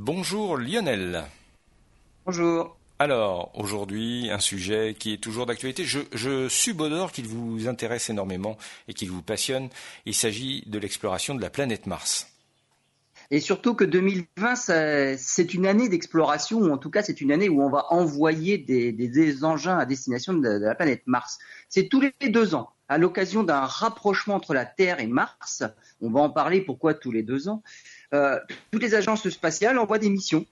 Bonjour Lionel. Bonjour. Alors, aujourd'hui, un sujet qui est toujours d'actualité. Je, je subodore qu'il vous intéresse énormément et qu'il vous passionne. Il s'agit de l'exploration de la planète Mars. Et surtout que 2020, c'est une année d'exploration, ou en tout cas c'est une année où on va envoyer des, engins à destination de, la planète Mars. C'est tous les deux ans, à l'occasion d'un rapprochement entre la Terre et Mars. On va en parler pourquoi tous les deux ans. Euh, toutes les agences spatiales envoient des missions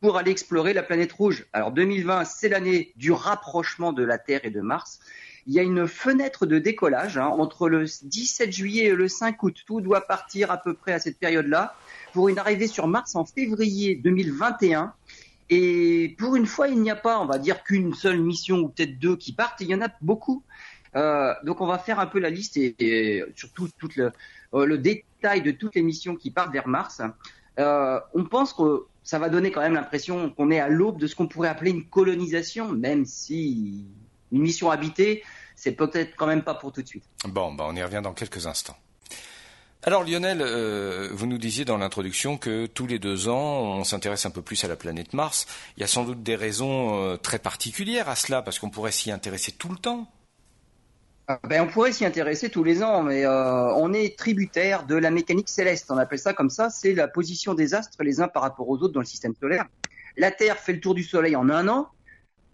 pour aller explorer la planète rouge. Alors 2020, c'est l'année du rapprochement de la Terre et de Mars. Il y a une fenêtre de décollage hein, entre le 17 juillet et le 5 août. Tout doit partir à peu près à cette période-là pour une arrivée sur Mars en février 2021. Et pour une fois, il n'y a pas, on va dire, qu'une seule mission ou peut-être deux qui partent. Il y en a beaucoup. Euh, donc on va faire un peu la liste et, surtout tout le, euh, le, détail de toutes les missions qui partent vers Mars. Euh, on pense que ça va donner quand même l'impression qu'on est à l'aube de ce qu'on pourrait appeler une colonisation, même si une mission habitée, c'est peut-être quand même pas pour tout de suite. Bon, bah on y revient dans quelques instants. Alors Lionel, vous nous disiez dans l'introduction que tous les deux ans, on s'intéresse un peu plus à la planète Mars. Il y a sans doute des raisons très particulières à cela, parce qu'on pourrait s'y intéresser tout le temps. Ah, ben, on pourrait s'y intéresser tous les ans, mais euh, on est tributaire de la mécanique céleste. On appelle ça comme ça. C'est la position des astres les uns par rapport aux autres dans le système solaire. La Terre fait le tour du Soleil en un an,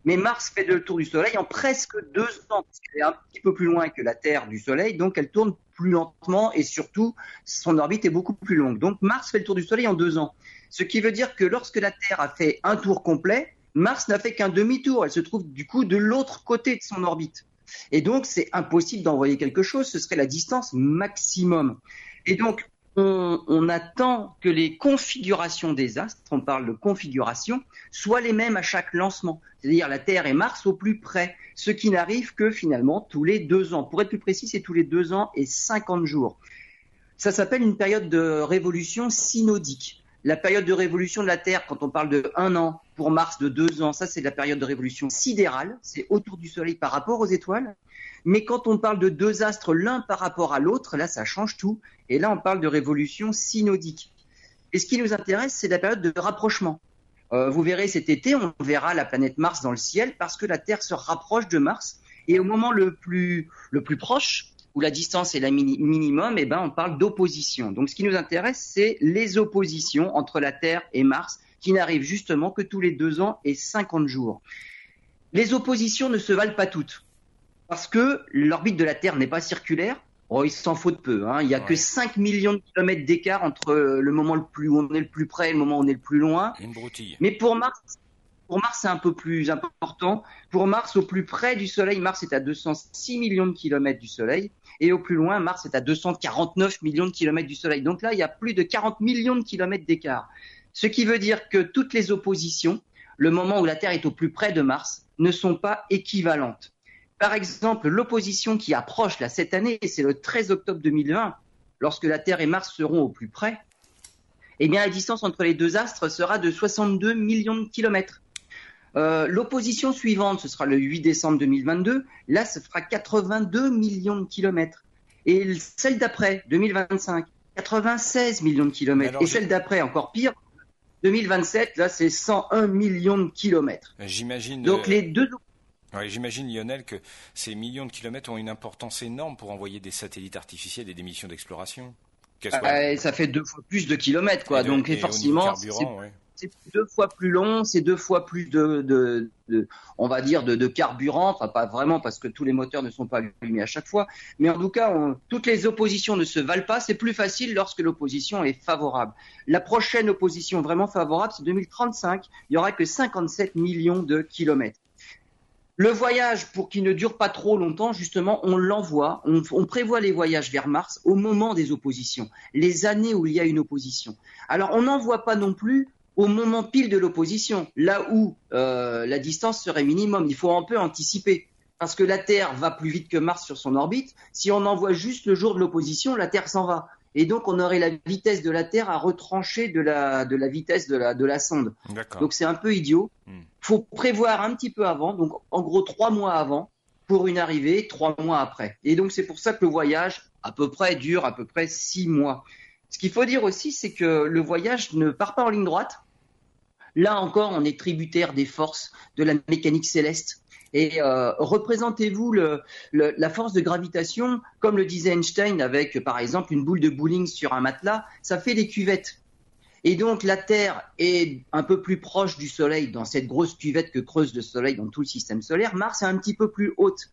mais Mars fait le tour du Soleil en presque deux ans, parce qu'elle est un petit peu plus loin que la Terre du Soleil, donc elle tourne plus lentement et surtout son orbite est beaucoup plus longue. Donc Mars fait le tour du Soleil en deux ans, ce qui veut dire que lorsque la Terre a fait un tour complet, Mars n'a fait qu'un demi-tour. Elle se trouve du coup de l'autre côté de son orbite. Et donc, c'est impossible d'envoyer quelque chose, ce serait la distance maximum. Et donc, on, attend que les configurations des astres, on parle de configuration, soient les mêmes à chaque lancement, c'est-à-dire la Terre et Mars au plus près, ce qui n'arrive que finalement tous les deux ans. Pour être plus précis, c'est tous les deux ans et 50 jours. Ça s'appelle une période de révolution synodique. La période de révolution de la Terre, quand on parle de un an, pour Mars de deux ans, ça c'est la période de révolution sidérale, c'est autour du Soleil par rapport aux étoiles. Mais quand on parle de deux astres l'un par rapport à l'autre, là ça change tout. Et là on parle de révolution synodique. Et ce qui nous intéresse, c'est la période de rapprochement. Euh, vous verrez cet été, on verra la planète Mars dans le ciel parce que la Terre se rapproche de Mars. Et au moment le plus, le plus proche, où la distance est la minimum, eh ben, on parle d'opposition. Donc ce qui nous intéresse, c'est les oppositions entre la Terre et Mars qui n'arrive justement que tous les deux ans et 50 jours. Les oppositions ne se valent pas toutes, parce que l'orbite de la Terre n'est pas circulaire. Oh, il s'en faut de peu. Hein. Il n'y a que 5 millions de kilomètres d'écart entre le moment le plus où on est le plus près et le moment où on est le plus loin. Mais pour Mars, pour Mars, c'est un peu plus important. Pour Mars, au plus près du Soleil, Mars est à 206 millions de kilomètres du Soleil. Et au plus loin, Mars est à 249 millions de kilomètres du Soleil. Donc là, il y a plus de 40 millions de kilomètres d'écart. Ce qui veut dire que toutes les oppositions, le moment où la Terre est au plus près de Mars, ne sont pas équivalentes. Par exemple, l'opposition qui approche là cette année, c'est le 13 octobre 2020, lorsque la Terre et Mars seront au plus près, eh bien la distance entre les deux astres sera de 62 millions de kilomètres. Euh, l'opposition suivante, ce sera le 8 décembre 2022. Là, ce fera 82 millions de kilomètres. Et celle d'après, 2025, 96 millions de kilomètres. Et celle d'après, encore pire, 2027, là, c'est 101 millions de kilomètres. J'imagine. Donc euh, les deux. J'imagine, Lionel, que ces millions de kilomètres ont une importance énorme pour envoyer des satellites artificiels et des missions d'exploration. Euh, ça fait deux fois plus de kilomètres, quoi. Donc, forcément, c'est deux fois plus long, c'est deux fois plus de, on va dire, de, carburant. Enfin, pas vraiment parce que tous les moteurs ne sont pas allumés à chaque fois. Mais en tout cas, toutes les oppositions ne se valent pas. C'est plus facile lorsque l'opposition est favorable. La prochaine opposition vraiment favorable, c'est 2035. Il y aura que 57 millions de kilomètres. Le voyage, pour qu'il ne dure pas trop longtemps, justement, on l'envoie, on, prévoit les voyages vers Mars au moment des oppositions, les années où il y a une opposition. Alors, on n'envoie pas non plus au moment pile de l'opposition, là où euh, la distance serait minimum. Il faut un peu anticiper. Parce que la Terre va plus vite que Mars sur son orbite. Si on envoie juste le jour de l'opposition, la Terre s'en va. Et donc, on aurait la vitesse de la Terre à retrancher de la, de la vitesse de la, de la sonde. Donc, c'est un peu idiot. Il hmm. faut prévoir un petit peu avant, donc en gros trois mois avant, pour une arrivée, trois mois après. Et donc, c'est pour ça que le voyage, à peu près, dure à peu près six mois. Ce qu'il faut dire aussi, c'est que le voyage ne part pas en ligne droite Là encore, on est tributaire des forces de la mécanique céleste. Et euh, représentez-vous la force de gravitation, comme le disait Einstein, avec par exemple une boule de bowling sur un matelas, ça fait des cuvettes. Et donc la Terre est un peu plus proche du Soleil dans cette grosse cuvette que creuse le Soleil dans tout le système solaire. Mars est un petit peu plus haute.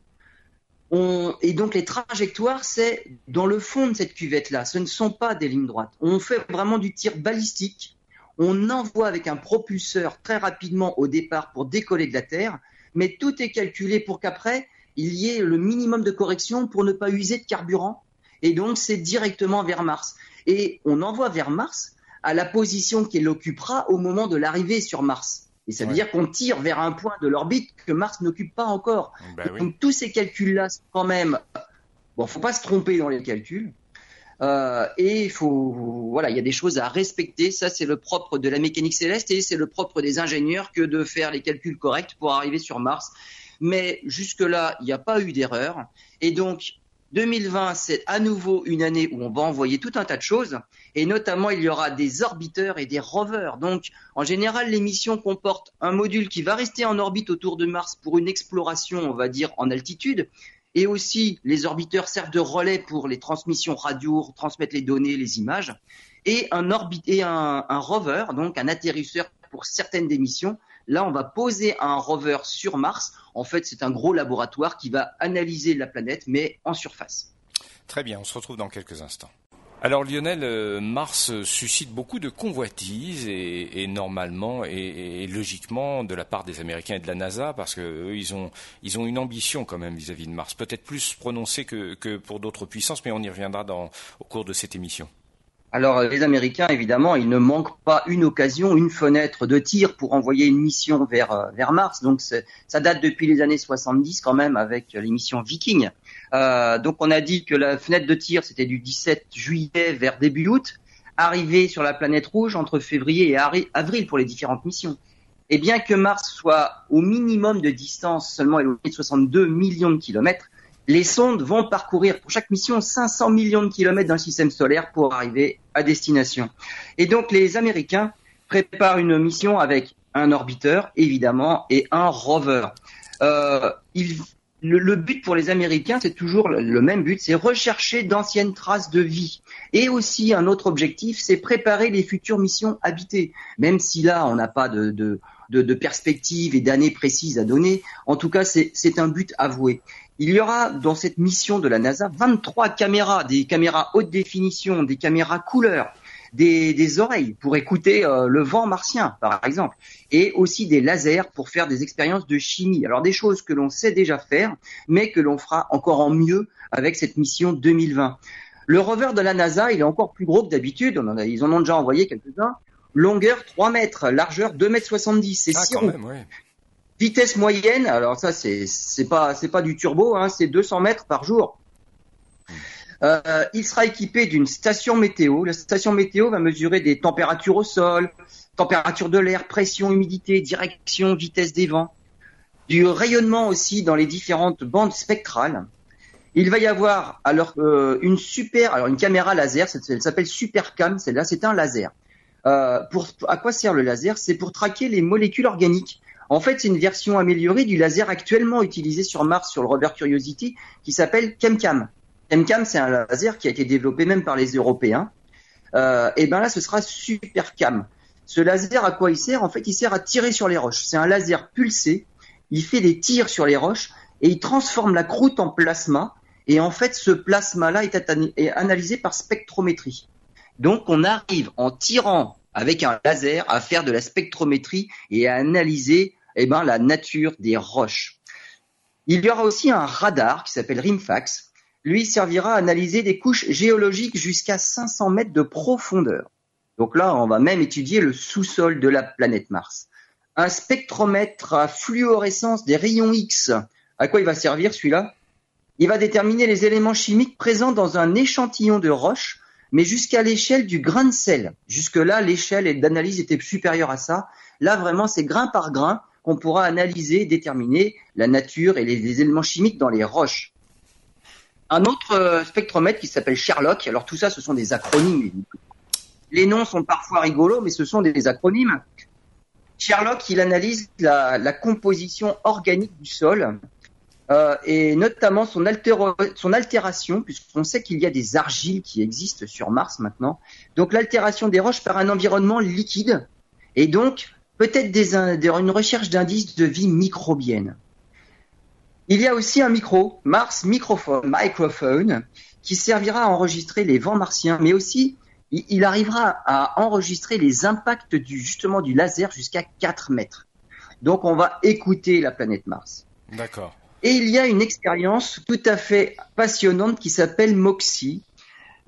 Et donc les trajectoires, c'est dans le fond de cette cuvette-là. Ce ne sont pas des lignes droites. On fait vraiment du tir balistique. On envoie avec un propulseur très rapidement au départ pour décoller de la Terre, mais tout est calculé pour qu'après, il y ait le minimum de correction pour ne pas user de carburant. Et donc c'est directement vers Mars. Et on envoie vers Mars à la position qu'il occupera au moment de l'arrivée sur Mars. Et ça veut dire qu'on tire vers un point de l'orbite que Mars n'occupe pas encore. Bah Donc tous ces calculs-là sont quand même... Bon, faut pas se tromper dans les calculs. Euh, et il faut, voilà, il y a des choses à respecter. Ça, c'est le propre de la mécanique céleste et c'est le propre des ingénieurs que de faire les calculs corrects pour arriver sur Mars. Mais jusque-là, il n'y a pas eu d'erreur. Et donc, 2020, c'est à nouveau une année où on va envoyer tout un tas de choses, et notamment il y aura des orbiteurs et des rovers. Donc, en général, les missions comportent un module qui va rester en orbite autour de Mars pour une exploration, on va dire, en altitude, et aussi les orbiteurs servent de relais pour les transmissions radio, transmettre les données, les images, et un, un rover, donc un atterrisseur pour certaines des missions, Là, on va poser un rover sur Mars. En fait, c'est un gros laboratoire qui va analyser la planète, mais en surface. Très bien, on se retrouve dans quelques instants. Alors Lionel, euh, Mars suscite beaucoup de convoitises et, normalement et, logiquement de la part des Américains et de la NASA parce qu'eux ils ont une ambition quand même vis-à-vis de Mars, peut-être plus prononcée que, pour d'autres puissances, mais on y reviendra dans, au cours de cette émission. Alors les Américains, évidemment, ils ne manquent pas une occasion, une fenêtre de tir pour envoyer une mission vers, euh, Mars. Donc ça date depuis les années 70 quand même avec les missions Viking. Euh, donc on a dit que la fenêtre de tir, c'était du 17 juillet vers début août, arrivé sur la planète rouge entre février et avril pour les différentes missions. Et bien que Mars soit au minimum de distance, seulement éloigné de 62 millions de kilomètres, les sondes vont parcourir pour chaque mission 500 millions de kilomètres dans le système solaire pour arriver à destination. Et donc les Américains préparent une mission avec un orbiteur, évidemment, et un rover. Euh, le, but pour les Américains, c'est toujours le, même but, c'est rechercher d'anciennes traces de vie. Et aussi un autre objectif, c'est préparer les futures missions habitées. Même si là, on n'a pas de, de, de perspectives et d'années précises à donner, en tout cas, c'est un but avoué. Il y aura dans cette mission de la NASA 23 caméras, des caméras haute définition, des caméras couleur, des, oreilles pour écouter euh, le vent martien, par exemple, et aussi des lasers pour faire des expériences de chimie. Alors des choses que l'on sait déjà faire, mais que l'on fera encore en mieux avec cette mission 2020. Le rover de la NASA, il est encore plus gros que d'habitude. ils en ont déjà envoyé quelques-uns. Longueur 3 mètres, largeur 2 mètres 70. C'est ah, Vitesse moyenne, alors ça c'est c'est pas c'est pas du turbo, hein, c'est 200 mètres par jour. Euh, il sera équipé d'une station météo. La station météo va mesurer des températures au sol, température de l'air, pression, humidité, direction, vitesse des vents, du rayonnement aussi dans les différentes bandes spectrales. Il va y avoir alors euh, une super, alors une caméra laser, elle s'appelle Supercam, celle-là c'est un laser. Euh, pour, à quoi sert le laser? C'est pour traquer les molécules organiques en fait, c'est une version améliorée du laser actuellement utilisé sur Mars sur le rover Curiosity qui s'appelle ChemCam. ChemCam, c'est un laser qui a été développé même par les Européens. Euh, et ben là, ce sera SuperCam. Ce laser, à quoi il sert? En fait, il sert à tirer sur les roches. C'est un laser pulsé. Il fait des tirs sur les roches et il transforme la croûte en plasma. Et en fait, ce plasma-là est analysé par spectrométrie. Donc, on arrive en tirant avec un laser à faire de la spectrométrie et à analyser eh ben, la nature des roches. Il y aura aussi un radar qui s'appelle RIMFAX. Lui servira à analyser des couches géologiques jusqu'à 500 mètres de profondeur. Donc là, on va même étudier le sous-sol de la planète Mars. Un spectromètre à fluorescence des rayons X. À quoi il va servir celui-là? Il va déterminer les éléments chimiques présents dans un échantillon de roche mais jusqu'à l'échelle du grain de sel. Jusque-là, l'échelle d'analyse était supérieure à ça. Là, vraiment, c'est grain par grain qu'on pourra analyser, déterminer la nature et les, éléments chimiques dans les roches. Un autre euh, spectromètre qui s'appelle Sherlock. Alors tout ça, ce sont des acronymes. Les noms sont parfois rigolos, mais ce sont des acronymes. Sherlock, il analyse la, composition organique du sol euh, et notamment son, altération, puisqu'on sait qu'il y a des argiles qui existent sur Mars maintenant. Donc l'altération des roches par un environnement liquide et donc peut-être des, une recherche d'indices de vie microbienne. Il y a aussi un micro, Mars Microphone, microphone, qui servira à enregistrer les vents martiens, mais aussi il arrivera à enregistrer les impacts du, justement du laser jusqu'à 4 mètres. Donc on va écouter la planète Mars. D'accord. Et il y a une expérience tout à fait passionnante qui s'appelle MOXIE.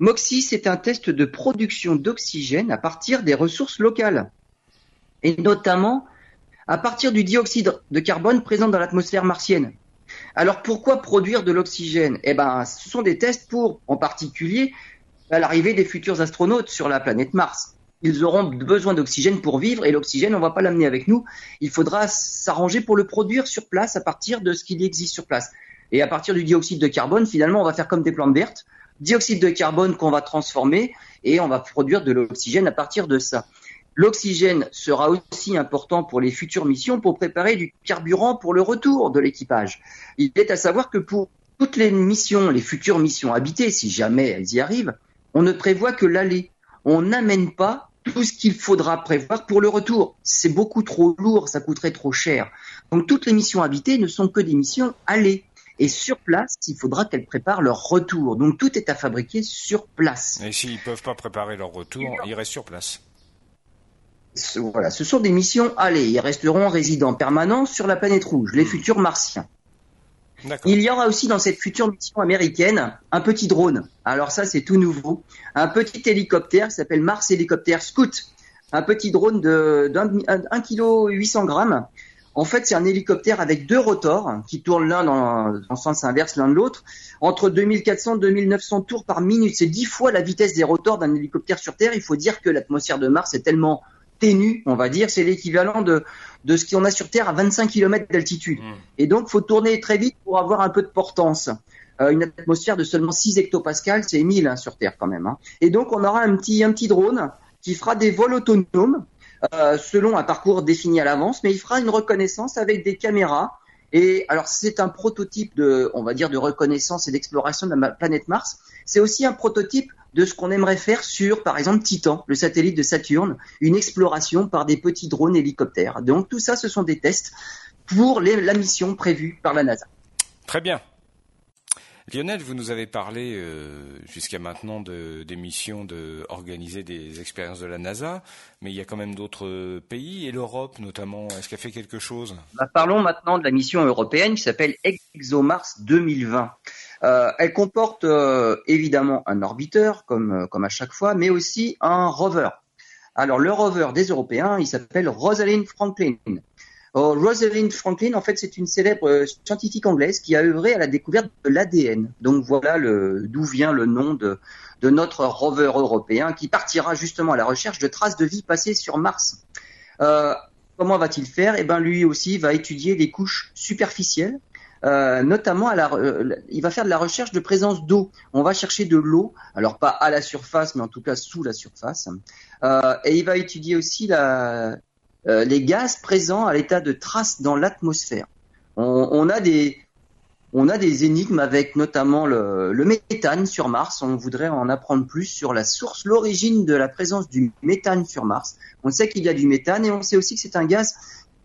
MOXIE, c'est un test de production d'oxygène à partir des ressources locales. Et notamment à partir du dioxyde de carbone présent dans l'atmosphère martienne. Alors pourquoi produire de l'oxygène? Eh ben, ce sont des tests pour, en particulier, l'arrivée des futurs astronautes sur la planète Mars. Ils auront besoin d'oxygène pour vivre et l'oxygène, on ne va pas l'amener avec nous. Il faudra s'arranger pour le produire sur place à partir de ce qu'il existe sur place. Et à partir du dioxyde de carbone, finalement, on va faire comme des plantes vertes. Dioxyde de carbone qu'on va transformer et on va produire de l'oxygène à partir de ça. L'oxygène sera aussi important pour les futures missions pour préparer du carburant pour le retour de l'équipage. Il est à savoir que pour toutes les missions, les futures missions habitées, si jamais elles y arrivent, on ne prévoit que l'aller. On n'amène pas tout ce qu'il faudra prévoir pour le retour. C'est beaucoup trop lourd, ça coûterait trop cher. Donc toutes les missions habitées ne sont que des missions aller. Et sur place, il faudra qu'elles préparent leur retour. Donc tout est à fabriquer sur place. Et s'ils ne peuvent pas préparer leur retour, ils restent sur place. Voilà, ce sont des missions aller. Ils resteront résidents permanents sur la planète rouge, les hmm. futurs martiens. Il y aura aussi dans cette future mission américaine un petit drone. Alors ça, c'est tout nouveau. Un petit hélicoptère qui s'appelle Mars Hélicoptère Scout. Un petit drone de d'un kilo 800 grammes. En fait, c'est un hélicoptère avec deux rotors qui tournent l'un dans, dans le sens inverse l'un de l'autre. Entre 2400 et 2900 tours par minute. C'est dix fois la vitesse des rotors d'un hélicoptère sur Terre. Il faut dire que l'atmosphère de Mars est tellement ténue, on va dire. C'est l'équivalent de de ce qu'on a sur Terre à 25 km d'altitude. Hmm. Et donc, faut tourner très vite pour avoir un peu de portance. Euh, une atmosphère de seulement 6 hectopascales, c'est 1000 hein, sur Terre quand même. Hein. Et donc, on aura un petit, un petit drone qui fera des vols autonomes euh, selon un parcours défini à l'avance, mais il fera une reconnaissance avec des caméras. Et alors, c'est un prototype de, on va dire, de reconnaissance et d'exploration de la planète Mars. C'est aussi un prototype de ce qu'on aimerait faire sur, par exemple, Titan, le satellite de Saturne, une exploration par des petits drones hélicoptères. Donc tout ça, ce sont des tests pour la mission prévue par la NASA. Très bien. Lionel, vous nous avez parlé euh, jusqu'à maintenant de, des missions de organiser des expériences de la NASA, mais il y a quand même d'autres pays et l'Europe notamment. Est-ce qu'elle fait quelque chose? Bah, Parlons maintenant de la mission européenne qui s'appelle ExoMars 2020. Euh, elle comporte euh, évidemment un orbiteur, comme, euh, comme à chaque fois, mais aussi un rover. Alors le rover des Européens, il s'appelle Rosalind Franklin. Oh, Rosalind Franklin, en fait, c'est une célèbre scientifique anglaise qui a œuvré à la découverte de l'ADN. Donc voilà d'où vient le nom de, notre rover européen qui partira justement à la recherche de traces de vie passées sur Mars. Comment va-t-il faire? Eh ben, lui aussi va étudier les couches superficielles euh, notamment euh, il va faire de la recherche de présence d'eau. On va chercher de l'eau, alors pas à la surface, mais en tout cas sous la surface. Euh, et il va étudier aussi les gaz présents à l'état de traces dans l'atmosphère. On, a des énigmes avec notamment le, méthane sur Mars. On voudrait en apprendre plus sur la source, l'origine de la présence du méthane sur Mars. On sait qu'il y a du méthane et on sait aussi que c'est un gaz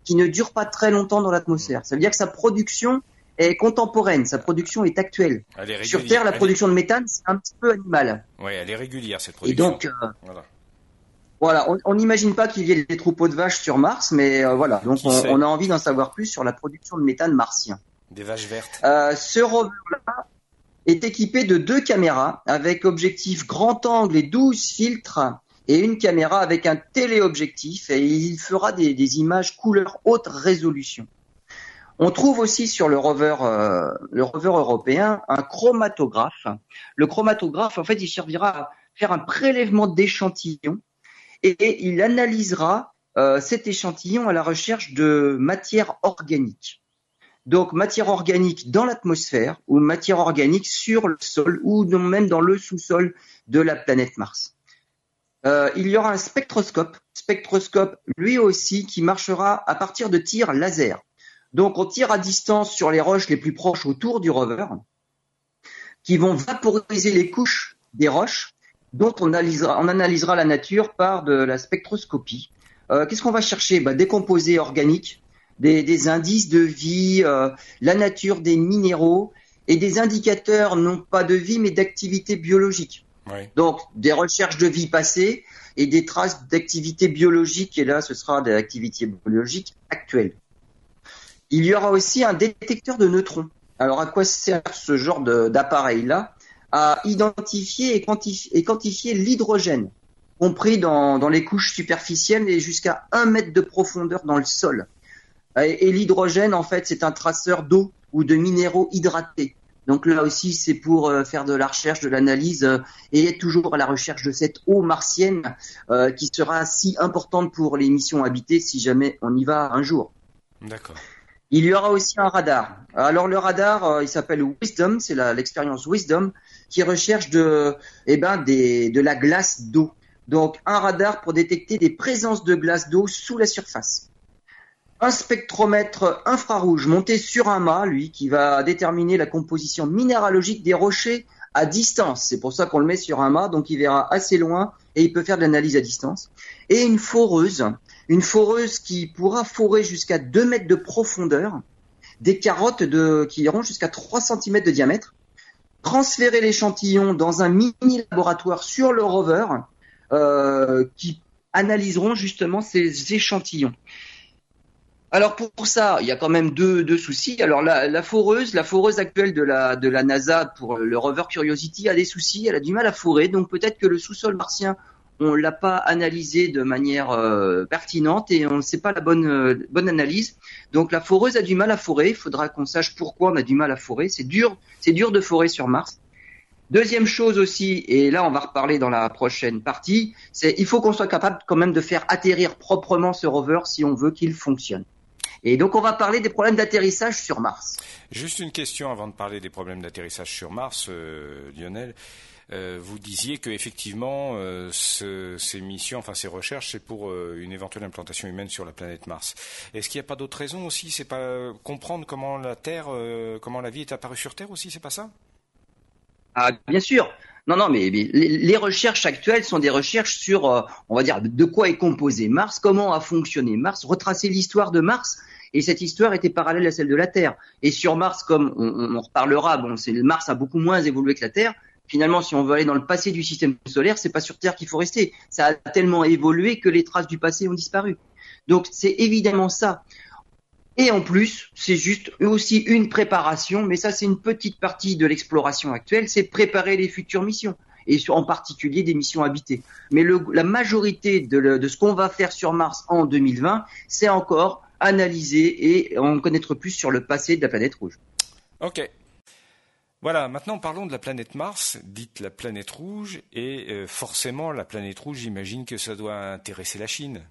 qui ne dure pas très longtemps dans l'atmosphère. Ça veut dire que sa production est contemporaine, sa production est actuelle. Sur Terre, la production de méthane, c'est un petit peu animal. Oui, elle est régulière, cette production. Et donc, euh, voilà. on n'imagine pas qu'il y ait des troupeaux de vaches sur Mars, mais euh, voilà, donc on, a envie d'en savoir plus sur la production de méthane martien. Des vaches vertes. Euh, ce rover-là est équipé de deux caméras avec objectif grand angle et 12 filtres et une caméra avec un téléobjectif et il fera des, des images couleur haute résolution. On trouve aussi sur le rover, euh, le rover européen un chromatographe. Le chromatographe, en fait, il servira à faire un prélèvement d'échantillons et il analysera euh, cet échantillon à la recherche de matière organique. Donc matière organique dans l'atmosphère ou matière organique sur le sol ou même dans le sous-sol de la planète Mars. Euh, il y aura un spectroscope, spectroscope lui aussi qui marchera à partir de tirs laser. Donc on tire à distance sur les roches les plus proches autour du rover, qui vont vaporiser les couches des roches, dont on analysera, la nature par de la spectroscopie. Euh, qu'est-ce qu'on va chercher? Bah, Des composés organiques, des, indices de vie, euh, la nature des minéraux et des indicateurs non pas de vie mais d'activité biologique. Donc des recherches de vie passée et des traces d'activité biologique et là ce sera des activités biologiques actuelles. Il y aura aussi un détecteur de neutrons. Alors à quoi sert ce genre d'appareil là À identifier et quantifier, l'hydrogène compris dans, dans, les couches superficielles et jusqu'à un mètre de profondeur dans le sol. Et, l'hydrogène, en fait, c'est un traceur d'eau ou de minéraux hydratés. Donc là aussi, c'est pour euh, faire de la recherche, de l'analyse euh, et être toujours à la recherche de cette eau martienne euh, qui sera si importante pour les missions habitées si jamais on y va un jour. D'accord. Il y aura aussi un radar. Alors le radar, il s'appelle Wisdom, c'est l'expérience Wisdom qui recherche de, eh ben, de la glace d'eau. Donc un radar pour détecter des présences de glace d'eau sous la surface un spectromètre infrarouge monté sur un mât, lui, qui va déterminer la composition minéralogique des rochers à distance. C'est pour ça qu'on le met sur un mât, donc il verra assez loin et il peut faire de l'analyse à distance. Et une foreuse, une foreuse qui pourra forer jusqu'à 2 mètres de profondeur, des carottes qui iront jusqu'à 3 cm de diamètre, transférer l'échantillon dans un mini laboratoire sur le rover, euh, qui analyseront justement ces échantillons. Alors pour ça, il y a quand même deux, soucis. Alors la, foreuse, la foreuse actuelle de la, NASA pour le rover Curiosity a des soucis. Elle a du mal à forer, donc peut-être que le sous-sol martien on l'a pas analysé de manière euh, pertinente et on ne sait pas la bonne euh, bonne analyse. Donc la foreuse a du mal à forer. Il faudra qu'on sache pourquoi on a du mal à forer. C'est dur, c'est dur de forer sur Mars. Deuxième chose aussi, et là on va reparler dans la prochaine partie, c'est il faut qu'on soit capable quand même de faire atterrir proprement ce rover si on veut qu'il fonctionne. Et donc on va parler des problèmes d'atterrissage sur Mars. Juste une question avant de parler des problèmes d'atterrissage sur Mars, euh, Lionel. Euh, vous disiez que effectivement euh, ces missions, enfin ces recherches, c'est pour une éventuelle implantation humaine sur la planète Mars. Est-ce qu'il n'y a pas d'autres raisons aussi? C'est pas comprendre comment la Terre, comment la vie est apparue sur Terre aussi, c'est pas ça? Ah bien sûr. Non, non, mais, les, recherches actuelles sont des recherches sur, on va dire, de quoi est composé Mars, comment a fonctionné Mars, retracer l'histoire de Mars et cette histoire était parallèle à celle de la Terre. Et sur Mars, comme on, en reparlera, bon, Mars a beaucoup moins évolué que la Terre. Finalement, si on veut aller dans le passé du système solaire, c'est pas sur Terre qu'il faut rester. Ça a tellement évolué que les traces du passé ont disparu. Donc c'est évidemment ça. Et en plus, c'est juste aussi une préparation, mais ça c'est une petite partie de l'exploration actuelle, c'est préparer les futures missions et en particulier des missions habitées. Mais la majorité de, ce qu'on va faire sur Mars en 2020, c'est encore analyser et en connaître plus sur le passé de la planète rouge. Ok. Voilà, maintenant parlons de la planète Mars, dite la planète rouge, et euh, forcément la planète rouge, j'imagine que ça doit intéresser la Chine.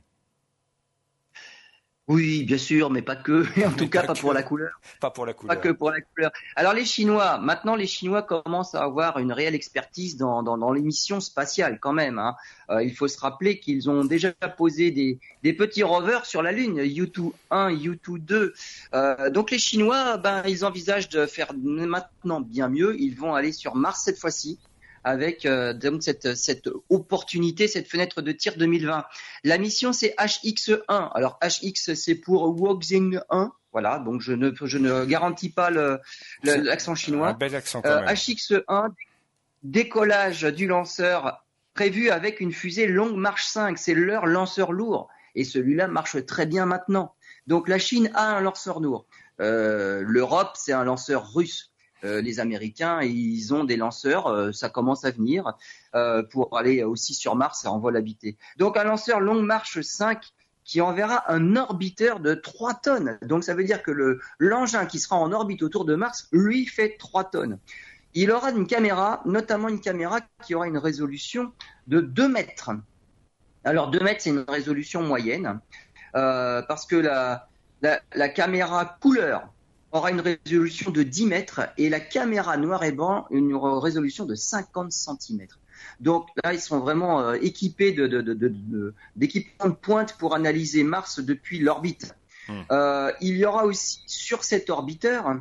Oui, bien sûr, mais pas que. En tout cas, pas, pour la couleur. Pas pour la couleur. Pas que pour la couleur. Alors les Chinois, maintenant les Chinois commencent à avoir une réelle expertise dans, dans, dans les missions spatiales quand même. Hein. Euh, il faut se rappeler qu'ils ont déjà posé des, des petits rovers sur la Lune, U2 1, U2 2. Euh, donc les Chinois, ben ils envisagent de faire maintenant bien mieux. Ils vont aller sur Mars cette fois-ci avec euh, donc cette, cette opportunité, cette fenêtre de tir 2020. La mission c'est HX1. Alors HX c'est pour Woxing 1. Voilà, donc je ne, je ne garantis pas l'accent chinois. Un bel accent quand euh, même. HX1, décollage du lanceur prévu avec une fusée Longue Marche 5. C'est leur lanceur lourd. Et celui-là marche très bien maintenant. Donc la Chine a un lanceur lourd. Euh, L'Europe, c'est un lanceur russe. Euh, les Américains, ils ont des lanceurs, euh, ça commence à venir, euh, pour aller aussi sur Mars en vol habité. Donc un lanceur Longue Marche 5 qui enverra un orbiteur de 3 tonnes. Donc ça veut dire que le l'engin qui sera en orbite autour de Mars, lui, fait 3 tonnes. Il aura une caméra, notamment une caméra qui aura une résolution de 2 mètres. Alors 2 mètres, c'est une résolution moyenne, parce que la caméra couleur aura une résolution de 10 mètres et la caméra noir et blanc une résolution de 50 cm. Donc là, ils sont vraiment équipés de, d'équipements de, pointe pour analyser Mars depuis l'orbite. Hmm. il y aura aussi sur cet orbiteur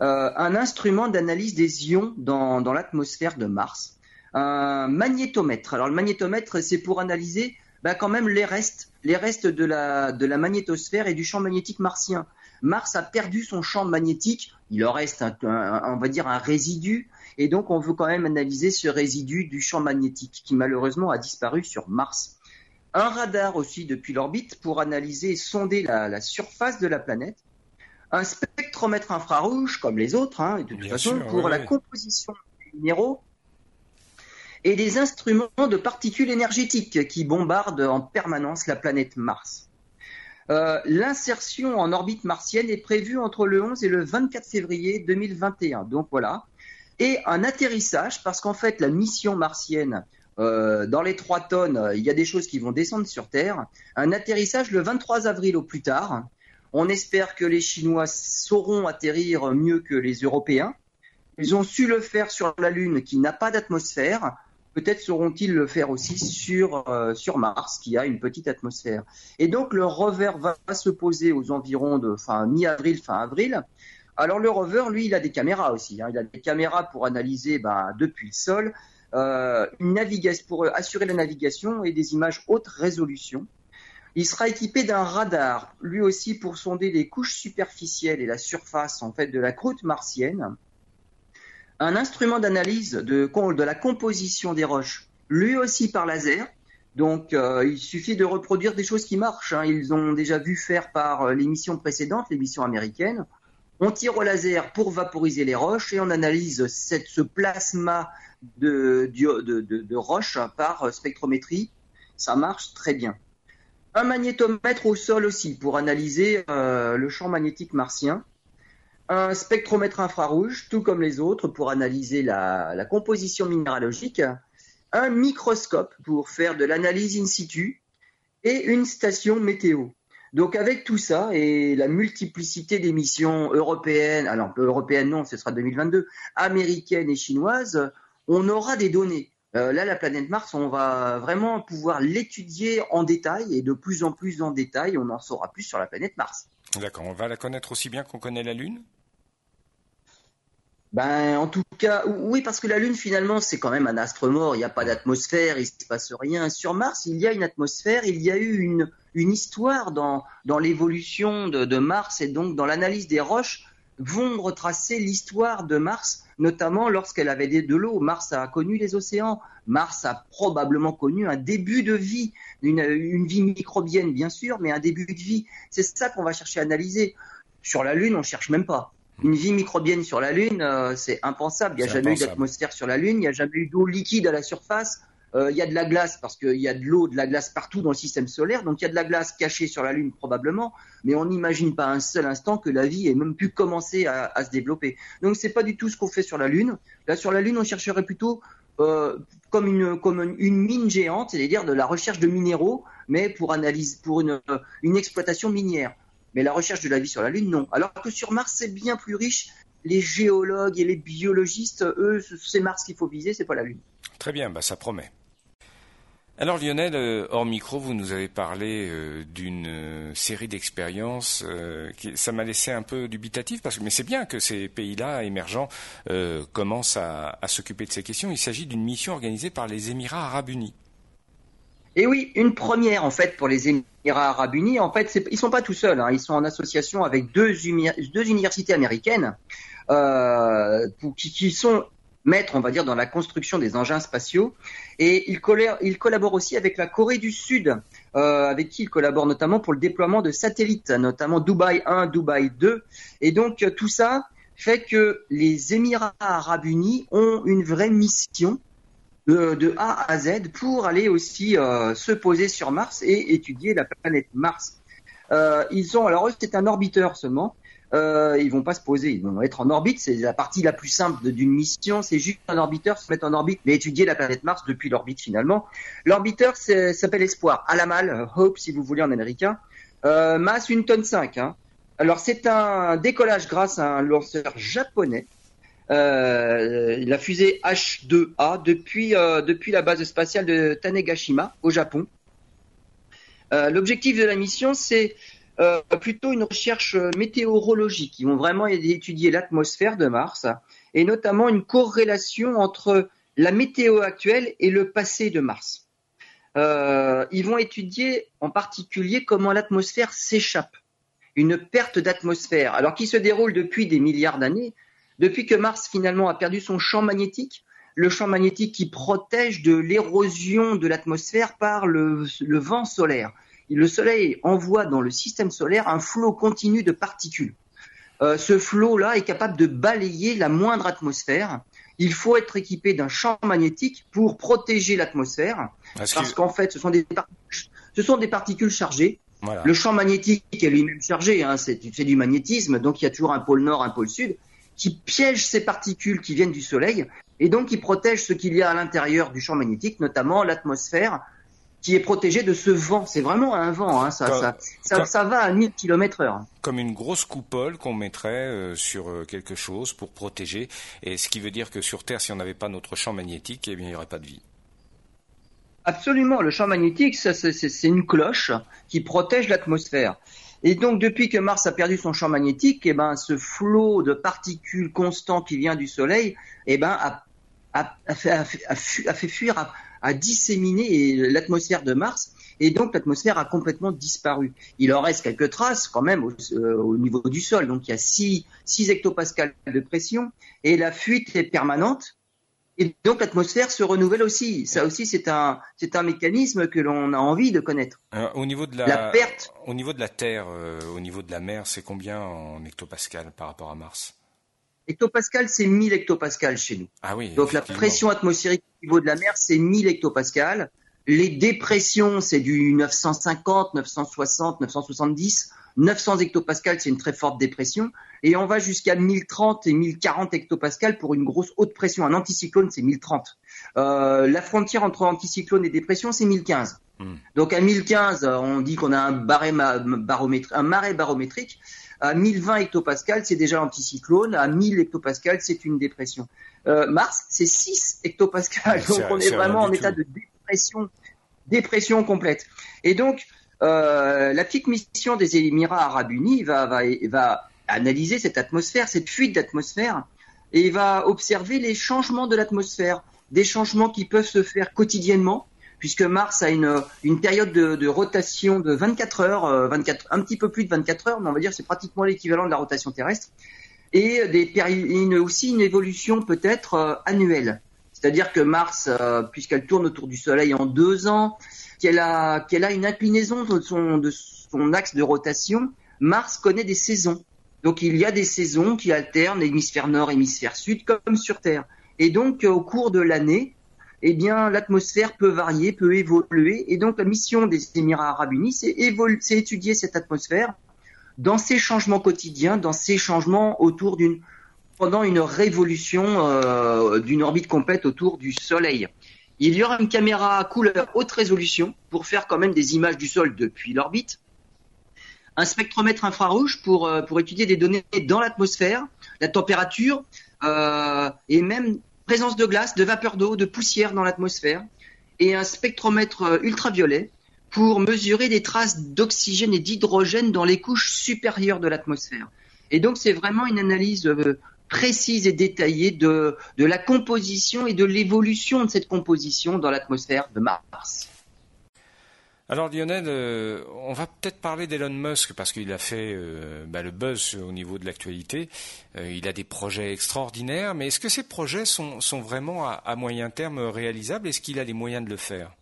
un instrument d'analyse des ions dans, dans l'atmosphère de Mars un magnétomètre. Alors le magnétomètre, c'est pour analyser bah, quand même les restes, les restes de la, de la magnétosphère et du champ magnétique martien. Mars a perdu son champ magnétique, il en reste un, on va dire un résidu, et donc on veut quand même analyser ce résidu du champ magnétique qui malheureusement a disparu sur Mars. Un radar aussi depuis l'orbite pour analyser et sonder la, surface de la planète. Un spectromètre infrarouge comme les autres, hein, de toute façon, pour la composition des minéraux et des instruments de particules énergétiques qui bombardent en permanence la planète Mars. Euh, l'insertion en orbite martienne est prévue entre le 11 et le 24 février 2021. Donc voilà. Et un atterrissage, parce qu'en fait, la mission martienne, euh, dans les trois tonnes, il y a des choses qui vont descendre sur Terre. Un atterrissage le 23 avril au plus tard. On espère que les Chinois sauront atterrir mieux que les Européens. Ils ont su le faire sur la Lune qui n'a pas d'atmosphère. Peut-être sauront-ils le faire aussi sur, euh, sur Mars, qui a une petite atmosphère. Et donc le rover va, se poser aux environs de fin mi-avril, fin avril. Alors le rover, lui, il a des caméras aussi. Hein. Il a des caméras pour analyser ben, depuis le sol, euh, pour assurer la navigation et des images haute résolution. Il sera équipé d'un radar, lui aussi pour sonder les couches superficielles et la surface en fait de la croûte martienne un instrument d'analyse de, la composition des roches, lui aussi par laser. Donc, euh, il suffit de reproduire des choses qui marchent. Hein. Ils ont déjà vu faire par euh, l'émission précédente, l'émission américaine. On tire au laser pour vaporiser les roches et on analyse ce plasma de, roches par spectrométrie. Ça marche très bien. Un magnétomètre au sol aussi pour analyser euh, le champ magnétique martien un spectromètre infrarouge, tout comme les autres, pour analyser la, composition minéralogique, un microscope pour faire de l'analyse in situ, et une station météo. Donc avec tout ça et la multiplicité des missions européennes, alors européennes non, ce sera 2022, américaines et chinoises, on aura des données. Euh, là, la planète Mars, on va vraiment pouvoir l'étudier en détail et de plus en plus en détail, on en saura plus sur la planète Mars. D'accord, on va la connaître aussi bien qu'on connaît la Lune? Ben, en tout cas, oui, parce que la Lune, finalement, c'est quand même un astre mort. Il n'y a pas d'atmosphère, il ne se passe rien. Sur Mars, il y a une atmosphère, il y a eu une, histoire dans, l'évolution de, Mars et donc dans l'analyse des roches vont retracer l'histoire de Mars, notamment lorsqu'elle avait de l'eau. Mars a connu les océans. Mars a probablement connu un début de vie, une, vie microbienne, bien sûr, mais un début de vie. C'est ça qu'on va chercher à analyser. Sur la Lune, on cherche même pas. Une vie microbienne sur la Lune, euh, c'est impensable. Il n'y a jamais eu d'atmosphère sur la Lune, il n'y a jamais eu d'eau liquide à la surface. Euh, il y a de la glace parce qu'il y a de l'eau, de la glace partout dans le système solaire. Donc il y a de la glace cachée sur la Lune probablement, mais on n'imagine pas un seul instant que la vie ait même pu commencer à, se développer. Donc c'est pas du tout ce qu'on fait sur la Lune. Là sur la Lune, on chercherait plutôt euh, comme une comme une mine géante, c'est-à-dire de la recherche de minéraux, mais pour analyse pour une, une exploitation minière. Mais la recherche de la vie sur la Lune, non. Alors que sur Mars, c'est bien plus riche. Les géologues et les biologistes, eux, c'est Mars qu'il faut viser, c'est pas la Lune. Très bien, bah ça promet. Alors Lionel, euh, hors micro, vous nous avez parlé euh, d'une euh, série d'expériences. qui, ça m'a laissé un peu dubitatif, parce que mais c'est bien que ces pays-là émergents commencent à, à s'occuper de ces questions. Il s'agit d'une mission organisée par les Émirats arabes unis. Et oui, une première en fait pour les Émirats arabes unis. En fait, ils sont pas tout seuls. Hein. Ils sont en association avec deux, universités américaines euh, qui, sont maîtres, on va dire, dans la construction des engins spatiaux. Et ils, collaborent aussi avec la Corée du Sud, euh, avec qui ils collaborent notamment pour le déploiement de satellites, notamment Dubaï 1, Dubaï 2. Et donc tout ça fait que les Émirats arabes unis ont une vraie mission de, A à Z pour aller aussi euh, se poser sur Mars et étudier la planète Mars. Euh, ils sont alors c'est un orbiteur seulement. Euh, ils vont pas se poser, ils vont être en orbite. C'est la partie la plus simple d'une mission. C'est juste un orbiteur se mettre en orbite, mais étudier la planète Mars depuis l'orbite finalement. L'orbiteur s'appelle Espoir, à la malle, Hope si vous voulez en américain. Euh, masse une tonne 5. Hein. Alors c'est un décollage grâce à un lanceur japonais euh, la fusée H2A depuis, euh, depuis la base spatiale de Tanegashima au Japon. Euh, l'objectif de la mission, c'est plutôt une recherche météorologique. Ils vont vraiment étudier l'atmosphère de Mars et notamment une corrélation entre la météo actuelle et le passé de Mars. ils vont étudier en particulier comment l'atmosphère s'échappe, une perte d'atmosphère, alors qui se déroule depuis des milliards d'années, depuis que Mars finalement a perdu son champ magnétique, le champ magnétique qui protège de l'érosion de l'atmosphère par le, vent solaire. Le Soleil envoie dans le système solaire un flot continu de particules. Euh, ce flot-là est capable de balayer la moindre atmosphère. Il faut être équipé d'un champ magnétique pour protéger l'atmosphère, parce qu'en fait, ce sont des, ce sont des particules chargées. Le champ magnétique est lui-même chargé, hein, c'est du magnétisme, donc il y a toujours un pôle nord, un pôle sud qui piège ces particules qui viennent du Soleil et donc qui protège ce qu'il y a à l'intérieur du champ magnétique, notamment l'atmosphère qui est protégée de ce vent. C'est vraiment un vent, hein, ça, ça, ça, va à 1000 km heure. Comme une grosse coupole qu'on mettrait euh, sur euh, quelque chose pour protéger, et ce qui veut dire que sur Terre, si on n'avait pas notre champ magnétique, eh bien, il n'y aurait pas de vie. Absolument, le champ magnétique, c'est une cloche qui protège l'atmosphère. Et donc, depuis que Mars a perdu son champ magnétique, eh ben, ce flot de particules constant qui vient du Soleil, eh ben, a, fait, fuir, a, disséminé l'atmosphère de Mars, et donc l'atmosphère a complètement disparu. Il en reste quelques traces quand même au, euh, niveau du sol. Donc, il y a 6, 6 hectopascales de pression, et la fuite est permanente. Et donc l'atmosphère se renouvelle aussi. Ça aussi, c'est un, c'est un mécanisme que l'on a envie de connaître. Euh, au niveau de la, perte. Au niveau de la Terre, euh, au niveau de la mer, c'est combien en hectopascal par rapport à Mars? Hectopascal, c'est 1000 hectopascals chez nous. Ah oui. Donc la pression atmosphérique au niveau de la mer, c'est 1000 hectopascals. Les dépressions, c'est du 950, 960, 970. 900 hectopascales, c'est une très forte dépression. Et on va jusqu'à 1030 et 1040 hectopascales pour une grosse haute pression. Un anticyclone, c'est 1030. Euh, la frontière entre anticyclone et dépression, c'est 1015. Hmm. Donc à 1015, on dit qu'on a un, un marais barométrique. À 1020 hectopascales, c'est déjà l'anticyclone. À 1000 hectopascales, c'est une dépression. Euh, Mars, c'est 6 hectopascales. Donc on est vraiment en état de dépression, dépression complète. Et donc, euh, la petite mission des Émirats arabes unis va, analyser cette atmosphère, cette fuite d'atmosphère, et va observer les changements de l'atmosphère, des changements qui peuvent se faire quotidiennement, puisque Mars a une, période de, rotation de 24 heures, 24, euh, un petit peu plus de 24 heures, mais on va dire c'est pratiquement l'équivalent de la rotation terrestre, et aussi une évolution peut-être euh, annuelle. C'est-à-dire que Mars, puisqu'elle tourne autour du Soleil en deux ans, qu'elle a, une inclinaison de son, axe de rotation, Mars connaît des saisons. Donc il y a des saisons qui alternent hémisphère nord, hémisphère sud, comme sur Terre. Et donc au cours de l'année, eh bien l'atmosphère peut varier, peut évoluer. Et donc la mission des Émirats Arabes Unis, c'est, c'est étudier cette atmosphère dans ses changements quotidiens, dans ses changements autour d'une pendant une révolution euh, d'une orbite complète autour du Soleil. Il y aura une caméra couleur haute résolution pour faire quand même des images du sol depuis l'orbite. Un spectromètre infrarouge pour, euh, pour étudier des données dans l'atmosphère, la température euh, et même présence de glace, de vapeur d'eau, de poussière dans l'atmosphère. Et un spectromètre ultraviolet pour mesurer des traces d'oxygène et d'hydrogène dans les couches supérieures de l'atmosphère. Et donc c'est vraiment une analyse précise et détaillée de, de la composition et de l'évolution de cette composition dans l'atmosphère de Mars. Alors Lionel, euh, on va peut-être parler d'Elon Musk parce qu'il a fait euh, bah, le buzz au niveau de l'actualité. Euh, il a des projets extraordinaires, mais est-ce que ces projets sont, sont vraiment à, à, moyen terme réalisables? Est-ce qu'il a les moyens de le faire?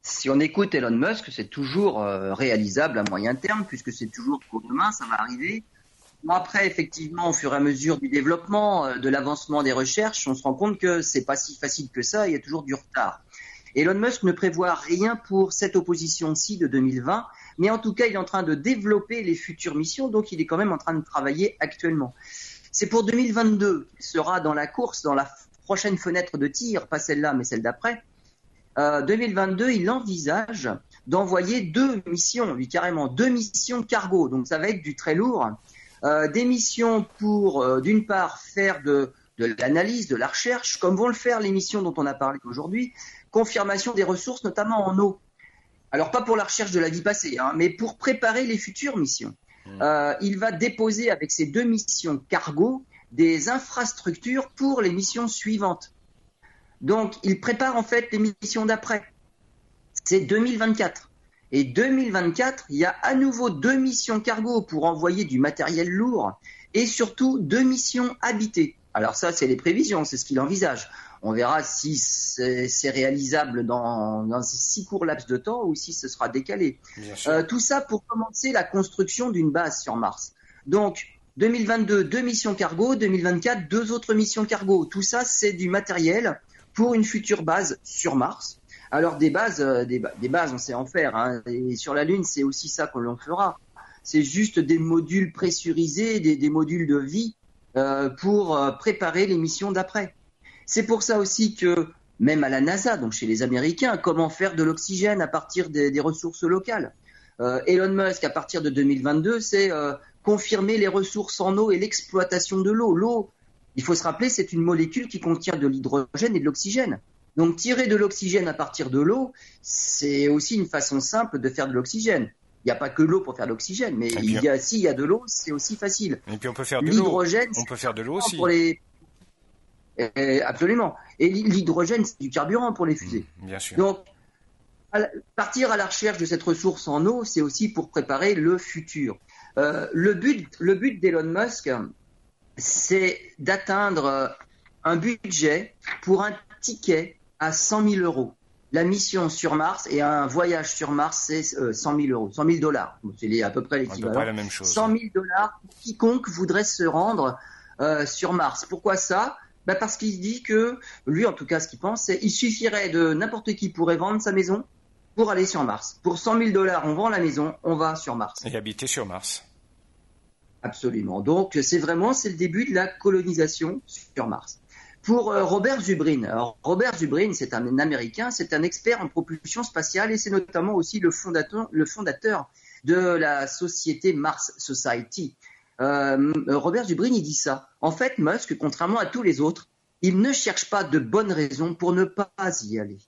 Si on écoute Elon Musk, c'est toujours réalisable à moyen terme puisque c'est toujours pour demain, ça va arriver après, effectivement, au fur et à mesure du développement, euh, de l'avancement des recherches, on se rend compte que c'est pas si facile que ça, il y a toujours du retard. Elon Musk ne prévoit rien pour cette opposition-ci de 2020, mais en tout cas, il est en train de développer les futures missions, donc il est quand même en train de travailler actuellement. C'est pour 2022 qu'il sera dans la course, dans la prochaine fenêtre de tir, pas celle-là, mais celle d'après. Euh, 2022, il envisage d'envoyer deux missions, lui carrément deux missions cargo, donc ça va être du très lourd. Euh, des missions pour, euh, d'une part, faire de, de l'analyse, de la recherche, comme vont le faire les missions dont on a parlé aujourd'hui, confirmation des ressources, notamment en eau. Alors pas pour la recherche de la vie passée, hein, mais pour préparer les futures missions. Mmh. Euh, il va déposer avec ces deux missions cargo des infrastructures pour les missions suivantes. Donc il prépare en fait les missions d'après. C'est 2024. Et 2024, il y a à nouveau deux missions cargo pour envoyer du matériel lourd et surtout deux missions habitées. Alors ça, c'est les prévisions, c'est ce qu'il envisage. On verra si c'est réalisable dans, dans ces si courts laps de temps ou si ce sera décalé. Euh, tout ça pour commencer la construction d'une base sur Mars. Donc, 2022, deux missions cargo, 2024, deux autres missions cargo. Tout ça, c'est du matériel pour une future base sur Mars. Alors des bases, euh, des, bases, on sait en faire. Hein. Et sur la Lune, c'est aussi ça que l'on fera. C'est juste des modules pressurisés, des, modules de vie euh, pour préparer les missions d'après. C'est pour ça aussi que même à la NASA, donc chez les Américains, comment faire de l'oxygène à partir des, ressources locales? Euh, Elon Musk, à partir de 2022, c'est euh, confirmer les ressources en eau et l'exploitation de l'eau. L'eau, il faut se rappeler, c'est une molécule qui contient de l'hydrogène et de l'oxygène. Donc tirer de l'oxygène à partir de l'eau, c'est aussi une façon simple de faire de l'oxygène. Il n'y a pas que l'eau pour faire de l'oxygène, mais il y a, s'il y a de l'eau, c'est aussi facile. Et puis on peut faire de l'eau. On peut faire de l'eau aussi. Pour les, absolument. Et l'hydrogène, c'est du carburant pour les fusées. Mmh, bien sûr. Donc, partir à la recherche de cette ressource en eau, c'est aussi pour préparer le futur. Euh, le but, le but d'Elon Musk, c'est d'atteindre un budget pour un ticket à 100 000 euros. La mission sur Mars et un voyage sur Mars, c'est 100 euh, 000 euros, 100 000 dollars. C'est à peu près l'équivalent. la même chose. 100 000 dollars pour quiconque voudrait se rendre euh, sur Mars. Pourquoi ça? Bah Parce qu'il dit que, lui en tout cas ce qu'il pense, c'est il suffirait de n'importe qui pourrait vendre sa maison pour aller sur Mars. Pour 100 000 dollars, on vend la maison, on va sur Mars. Et habiter sur Mars. Absolument. Donc c'est vraiment c'est le début de la colonisation sur Mars. Pour euh, Robert Zubrin, Robert Zubrin, c'est un Américain, c'est un expert en propulsion spatiale et c'est notamment aussi le fondateur, de la société Mars Society. Euh, Robert Dubrin, il dit ça. En fait, Musk, contrairement à tous les autres, il ne cherche pas de bonnes raisons pour ne pas y aller.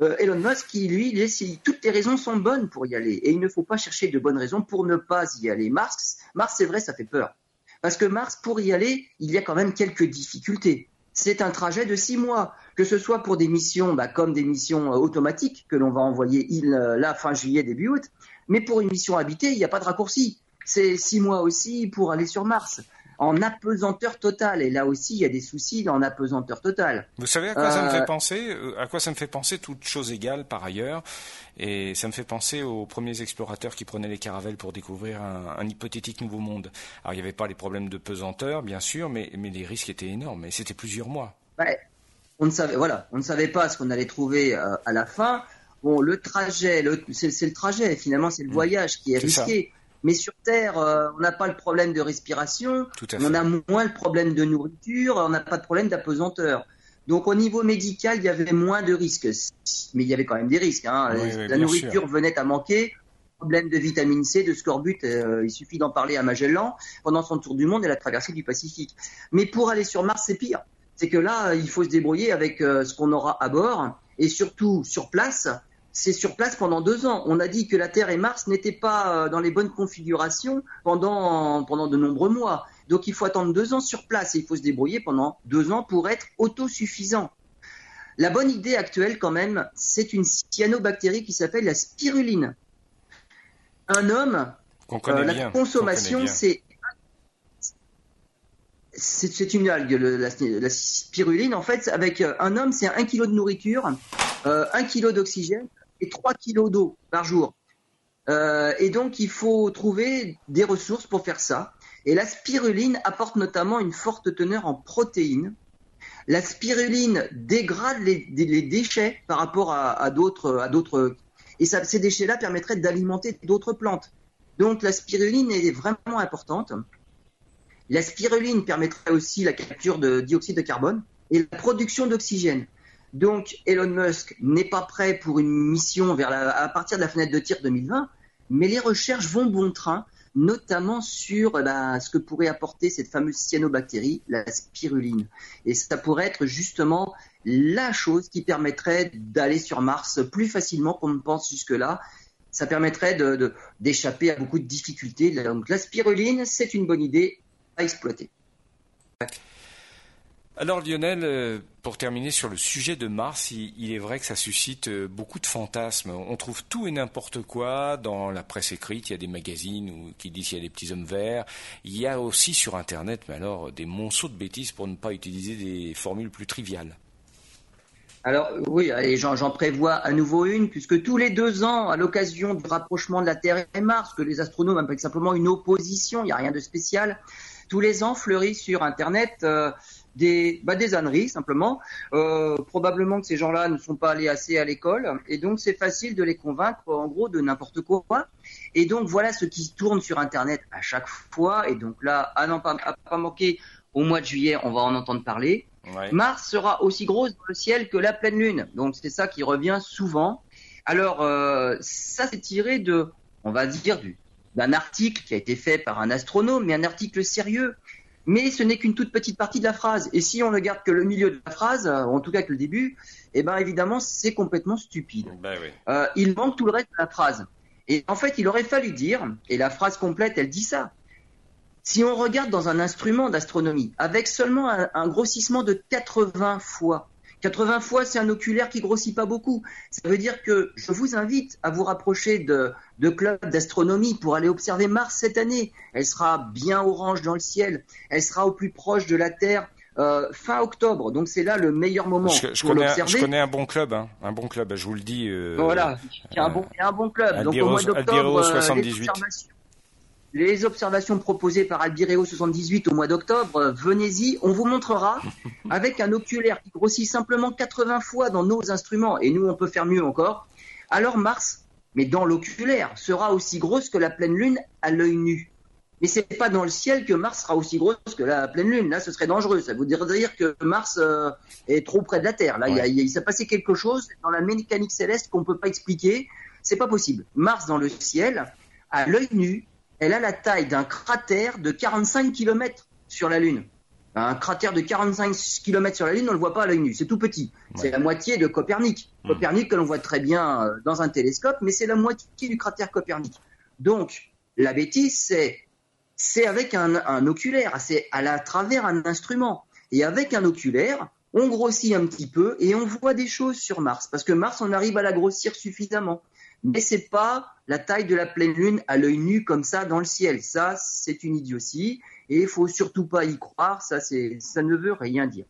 Euh, Elon Musk, lui, il toutes les raisons sont bonnes pour y aller et il ne faut pas chercher de bonnes raisons pour ne pas y aller. Mars, Mars c'est vrai, ça fait peur. Parce que Mars, pour y aller, il y a quand même quelques difficultés. C'est un trajet de six mois, que ce soit pour des missions bah, comme des missions euh, automatiques que l'on va envoyer il, là fin juillet, début août, mais pour une mission habitée, il n'y a pas de raccourci. C'est six mois aussi pour aller sur Mars en apesanteur totale. Et là aussi, il y a des soucis en apesanteur totale. Vous savez à quoi ça me fait euh, penser euh, À quoi ça me fait penser, toutes choses égales par ailleurs. Et ça me fait penser aux premiers explorateurs qui prenaient les caravelles pour découvrir un, hypothétique nouveau monde. Alors, il n'y avait pas les problèmes de pesanteur, bien sûr, mais, les risques étaient énormes. Et c'était plusieurs mois. on ne savait, voilà, on ne savait pas ce qu'on allait trouver euh, à la fin. Bon, le trajet, c'est le trajet. Finalement, c'est le mmh. voyage qui est, risqué. Mais sur Terre, euh, on n'a pas le problème de respiration, on a moins le problème de nourriture, on n'a pas de problème d'apesanteur. Donc au niveau médical, il y avait moins de risques, mais il y avait quand même des risques. Hein. la nourriture venait à manquer, problème de vitamine C, de scorbut, euh, il suffit d'en parler à Magellan pendant son tour du monde et la traversée du Pacifique. Mais pour aller sur Mars, c'est pire. C'est que là, il faut se débrouiller avec euh, ce qu'on aura à bord et surtout sur place c'est sur place pendant deux ans. On a dit que la Terre et Mars n'étaient pas euh, dans les bonnes configurations pendant, pendant de nombreux mois. Donc il faut attendre deux ans sur place et il faut se débrouiller pendant deux ans pour être autosuffisant. La bonne idée actuelle quand même, c'est une cyanobactérie qui s'appelle la spiruline. Un homme, euh, la consommation, c'est c'est une algue, la, spiruline. En fait, avec euh, un homme, c'est un kilo de nourriture, un kilo d'oxygène, et 3 kilos d'eau par jour. Euh, et donc, il faut trouver des ressources pour faire ça. Et la spiruline apporte notamment une forte teneur en protéines. La spiruline dégrade les, déchets par rapport à, d'autres, à d'autres, et ces déchets-là permettraient d'alimenter d'autres plantes. Donc, la spiruline est vraiment importante. La spiruline permettrait aussi la capture de dioxyde de carbone et la production d'oxygène. Donc Elon Musk n'est pas prêt pour une mission vers à partir de la fenêtre de tir 2020, mais les recherches vont bon train notamment sur eh ben, ce que pourrait apporter cette fameuse cyanobactérie, la spiruline. Et ça pourrait être justement la chose qui permettrait d'aller sur Mars plus facilement qu'on ne pense jusque-là. Ça permettrait d'échapper à beaucoup de difficultés. Donc la spiruline, c'est une bonne idée à exploiter. Alors Lionel, euh, pour terminer sur le sujet de Mars, il, est vrai que ça suscite euh, beaucoup de fantasmes. On trouve tout et n'importe quoi dans la presse écrite. Il y a des magazines qui disent qu'il y a des petits hommes verts. Il y a aussi sur Internet, mais alors des monceaux de bêtises pour ne pas utiliser des formules plus triviales. Alors oui, j'en prévois à nouveau une, puisque tous les deux ans, à l'occasion du rapprochement de la Terre et Mars, que les astronomes appellent simplement une opposition, il n'y a rien de spécial, tous les ans fleurit sur Internet euh, des, bah, des âneries simplement. Euh, probablement que ces gens-là ne sont pas allés assez à l'école et donc c'est facile de les convaincre en gros de n'importe quoi. Et donc voilà ce qui tourne sur Internet à chaque fois. Et donc là, à n'en pas, pas manquer, au mois de juillet, on va en entendre parler. Mars sera aussi grosse dans le ciel que la pleine lune. Donc c'est ça qui revient souvent. Alors euh, ça c'est tiré de, on va dire du d'un article qui a été fait par un astronome, mais un article sérieux mais ce n'est qu'une toute petite partie de la phrase. Et si on ne garde que le milieu de la phrase, euh, en tout cas que le début, eh ben évidemment c'est complètement stupide. Ben euh, il manque tout le reste de la phrase. Et en fait, il aurait fallu dire, et la phrase complète, elle dit ça. Si on regarde dans un instrument d'astronomie, avec seulement un, grossissement de 80 fois, 80 fois, c'est un oculaire qui grossit pas beaucoup. Ça veut dire que je vous invite à vous rapprocher de, de clubs d'astronomie pour aller observer Mars cette année. Elle sera bien orange dans le ciel. Elle sera au plus proche de la Terre euh, fin octobre. Donc c'est là le meilleur moment je, pour l'observer. Je connais un bon club, hein. un bon club. Je vous le dis. Euh, voilà, il y a un bon, un bon club. Donc au mois d'octobre, 78. Euh, les observations proposées par Albireo 78 au mois d'octobre, euh, venez-y, on vous montrera avec un oculaire qui grossit simplement 80 fois dans nos instruments, et nous on peut faire mieux encore. Alors Mars, mais dans l'oculaire, sera aussi grosse que la pleine lune à l'œil nu. Mais c'est pas dans le ciel que Mars sera aussi grosse que la pleine lune. Là, ce serait dangereux. Ça voudrait dire que Mars euh, est trop près de la Terre. Là, il, s'est passé quelque chose dans la mécanique céleste qu'on peut pas expliquer. C'est pas possible. Mars dans le ciel, à l'œil nu, elle a la taille d'un cratère de 45 km sur la Lune. Un cratère de 45 km sur la Lune, on ne le voit pas à l'œil nu, c'est tout petit. C'est la moitié de Copernic. Hmm. Copernic que l'on voit très bien euh, dans un télescope, mais c'est la moitié du cratère Copernic. Donc, la bêtise, c'est c'est avec un, oculaire, c'est à, la, travers un instrument. Et avec un oculaire, on grossit un petit peu et on voit des choses sur Mars. Parce que Mars, on arrive à la grossir suffisamment mais c'est pas la taille de la pleine lune à l'œil nu comme ça dans le ciel. Ça, c'est une idiotie et il faut surtout pas y croire. Ça, ça ne veut rien dire.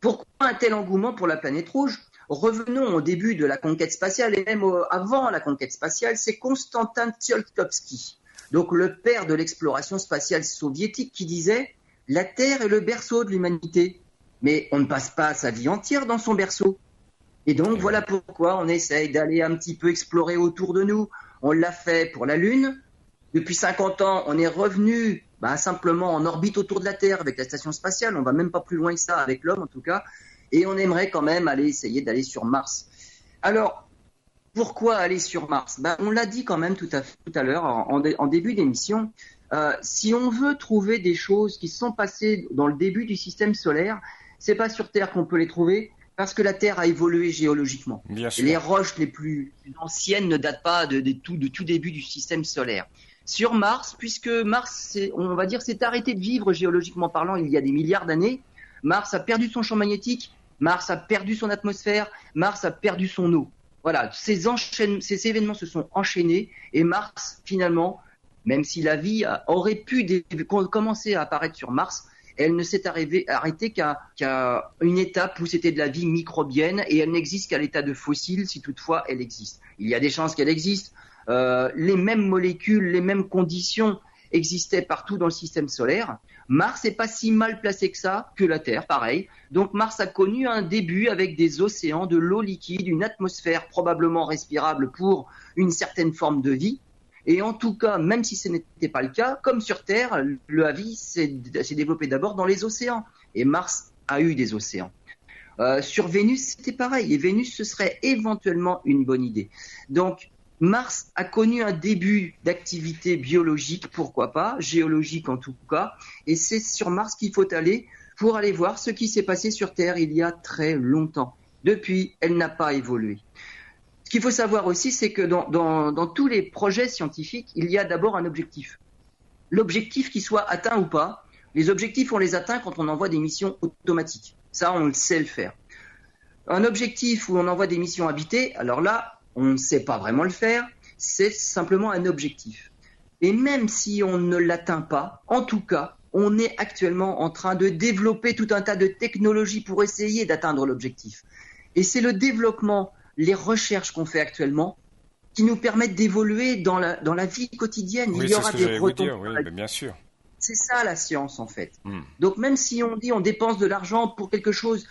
Pourquoi un tel engouement pour la planète rouge? Revenons au début de la conquête spatiale et même avant la conquête spatiale, c'est Konstantin Tsiolkovsky, donc le père de l'exploration spatiale soviétique, qui disait La Terre est le berceau de l'humanité, mais on ne passe pas sa vie entière dans son berceau. Et donc voilà pourquoi on essaye d'aller un petit peu explorer autour de nous. On l'a fait pour la Lune. Depuis 50 ans, on est revenu bah, simplement en orbite autour de la Terre avec la station spatiale. On va même pas plus loin que ça avec l'homme en tout cas. Et on aimerait quand même aller essayer d'aller sur Mars. Alors, pourquoi aller sur Mars? Ben, On l'a dit quand même tout à, tout à l'heure en, début d'émission. Euh, si on veut trouver des choses qui sont passées dans le début du système solaire, c'est pas sur Terre qu'on peut les trouver, parce que la Terre a évolué géologiquement. Les roches les plus anciennes ne datent pas de, tout, début du système solaire. Sur Mars, puisque Mars, on va dire, s'est arrêté de vivre géologiquement parlant il y a des milliards d'années, Mars a perdu son champ magnétique, Mars a perdu son atmosphère, Mars a perdu son eau. Voilà, ces, ces événements se sont enchaînés et Mars, finalement, même si la vie aurait pu commencer à apparaître sur Mars, elle ne s'est arrêtée qu'à une étape où c'était de la vie microbienne et elle n'existe qu'à l'état de fossile si toutefois elle existe. Il y a des chances qu'elle existe. Euh, les mêmes molécules, les mêmes conditions existaient partout dans le système solaire. Mars n'est pas si mal placé que ça, que la Terre, pareil. Donc Mars a connu un début avec des océans, de l'eau liquide, une atmosphère probablement respirable pour une certaine forme de vie. Et en tout cas, même si ce n'était pas le cas, comme sur Terre, le avis s'est développé d'abord dans les océans. Et Mars a eu des océans. Euh, sur Vénus, c'était pareil. Et Vénus, ce serait éventuellement une bonne idée. Donc, Mars a connu un début d'activité biologique, pourquoi pas, géologique en tout cas, et c'est sur Mars qu'il faut aller pour aller voir ce qui s'est passé sur Terre il y a très longtemps. Depuis, elle n'a pas évolué. Qu'il faut savoir aussi, c'est que dans, dans, tous les projets scientifiques, il y a d'abord un objectif. L'objectif qui soit atteint ou pas, les objectifs, on les atteint quand on envoie des missions automatiques. Ça, on le sait le faire. Un objectif où on envoie des missions habitées, alors là, on ne sait pas vraiment le faire, c'est simplement un objectif. Et même si on ne l'atteint pas, en tout cas, on est actuellement en train de développer tout un tas de technologies pour essayer d'atteindre l'objectif. Et c'est le développement, les recherches qu'on fait actuellement qui nous permettent d'évoluer dans la, dans la vie quotidienne. Il y aura des retombées. Oui, bien sûr. C'est ça la science en fait. Hmm. Donc même si on dit on dépense de l'argent pour quelque chose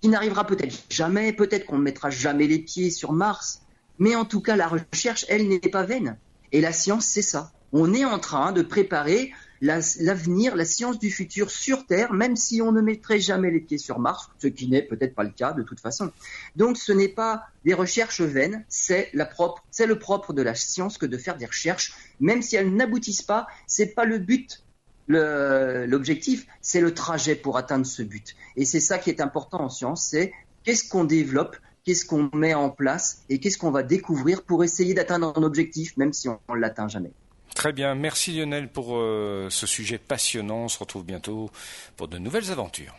qui n'arrivera peut-être jamais, peut-être qu'on ne mettra jamais les pieds sur Mars, mais en tout cas la recherche, elle, n'est pas vaine. Et la science, c'est ça. On est en train de préparer l'avenir, la, science du futur sur Terre, même si on ne mettrait jamais les pieds sur Mars, ce qui n'est peut-être pas le cas de toute façon. Donc ce n'est pas des recherches vaines, c'est le propre de la science que de faire des recherches, même si elles n'aboutissent pas, c'est pas le but. L'objectif, c'est le trajet pour atteindre ce but. Et c'est ça qui est important en science, c'est qu'est-ce qu'on développe, qu'est-ce qu'on met en place et qu'est-ce qu'on va découvrir pour essayer d'atteindre un objectif, même si on ne l'atteint jamais. Très bien, merci Lionel pour euh, ce sujet passionnant. On se retrouve bientôt pour de nouvelles aventures.